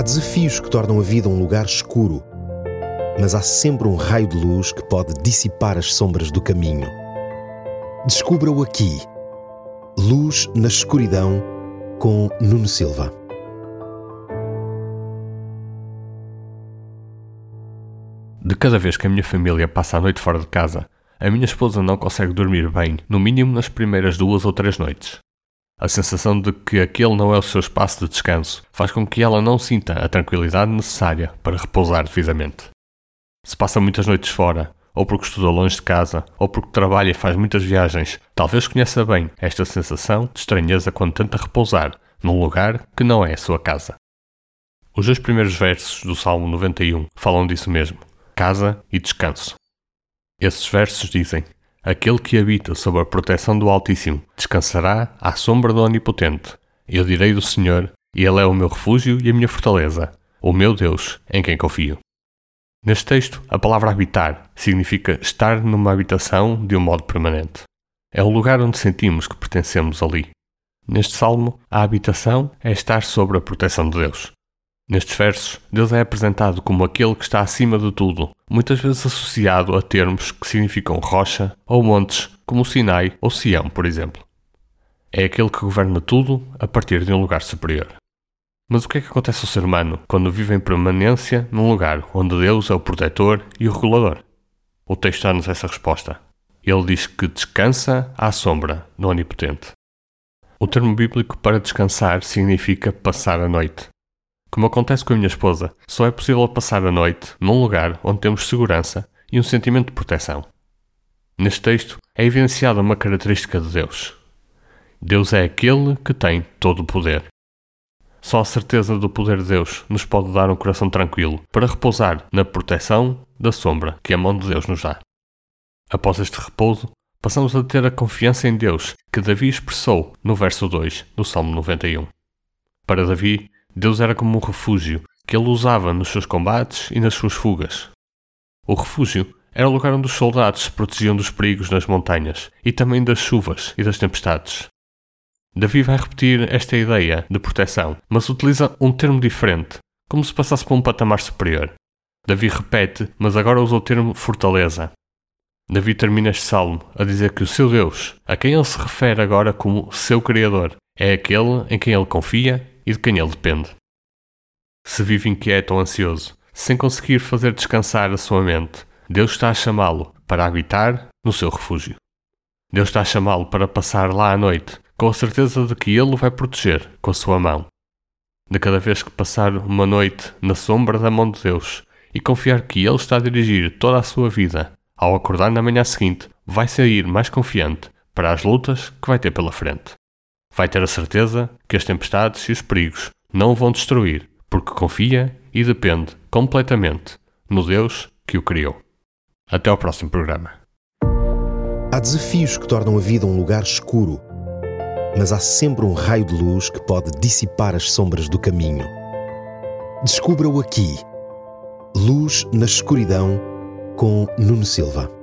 Há desafios que tornam a vida um lugar escuro, mas há sempre um raio de luz que pode dissipar as sombras do caminho. Descubra-o aqui. Luz na escuridão com Nuno Silva. De cada vez que a minha família passa a noite fora de casa, a minha esposa não consegue dormir bem, no mínimo nas primeiras duas ou três noites. A sensação de que aquele não é o seu espaço de descanso faz com que ela não sinta a tranquilidade necessária para repousar devidamente. Se passa muitas noites fora, ou porque estuda longe de casa, ou porque trabalha e faz muitas viagens, talvez conheça bem esta sensação de estranheza quando tenta repousar num lugar que não é a sua casa. Os dois primeiros versos do Salmo 91 falam disso mesmo: casa e descanso. Esses versos dizem: Aquele que habita sob a proteção do Altíssimo descansará à sombra do Onipotente. Eu direi do Senhor, e Ele é o meu refúgio e a minha fortaleza, o meu Deus, em quem confio. Neste texto, a palavra habitar significa estar numa habitação de um modo permanente. É o lugar onde sentimos que pertencemos ali. Neste salmo, a habitação é estar sob a proteção de Deus. Nestes versos, Deus é apresentado como aquele que está acima de tudo, muitas vezes associado a termos que significam rocha ou montes, como Sinai ou Sião, por exemplo. É aquele que governa tudo a partir de um lugar superior. Mas o que é que acontece ao ser humano quando vive em permanência num lugar onde Deus é o protetor e o regulador? O texto dá-nos essa resposta. Ele diz que descansa à sombra do Onipotente. O termo bíblico para descansar significa passar a noite. Como acontece com a minha esposa, só é possível passar a noite num lugar onde temos segurança e um sentimento de proteção. Neste texto é evidenciada uma característica de Deus. Deus é aquele que tem todo o poder. Só a certeza do poder de Deus nos pode dar um coração tranquilo para repousar na proteção da sombra que a mão de Deus nos dá. Após este repouso, passamos a ter a confiança em Deus que Davi expressou no verso 2 do Salmo 91. Para Davi, Deus era como um refúgio que ele usava nos seus combates e nas suas fugas. O refúgio era o lugar onde os soldados se protegiam dos perigos nas montanhas e também das chuvas e das tempestades. Davi vai repetir esta ideia de proteção, mas utiliza um termo diferente, como se passasse por um patamar superior. Davi repete, mas agora usa o termo fortaleza. Davi termina este salmo a dizer que o seu Deus, a quem ele se refere agora como seu Criador, é aquele em quem ele confia e de quem ele depende. Se vive inquieto ou ansioso, sem conseguir fazer descansar a sua mente, Deus está a chamá-lo para habitar no seu refúgio. Deus está a chamá-lo para passar lá à noite, com a certeza de que Ele o vai proteger com a sua mão. De cada vez que passar uma noite na sombra da mão de Deus e confiar que Ele está a dirigir toda a sua vida, ao acordar na manhã seguinte, vai sair mais confiante para as lutas que vai ter pela frente vai ter a certeza que as tempestades e os perigos não o vão destruir, porque confia e depende completamente no Deus que o criou. Até ao próximo programa. Há desafios que tornam a vida um lugar escuro, mas há sempre um raio de luz que pode dissipar as sombras do caminho. Descubra-o aqui. Luz na escuridão com Nuno Silva.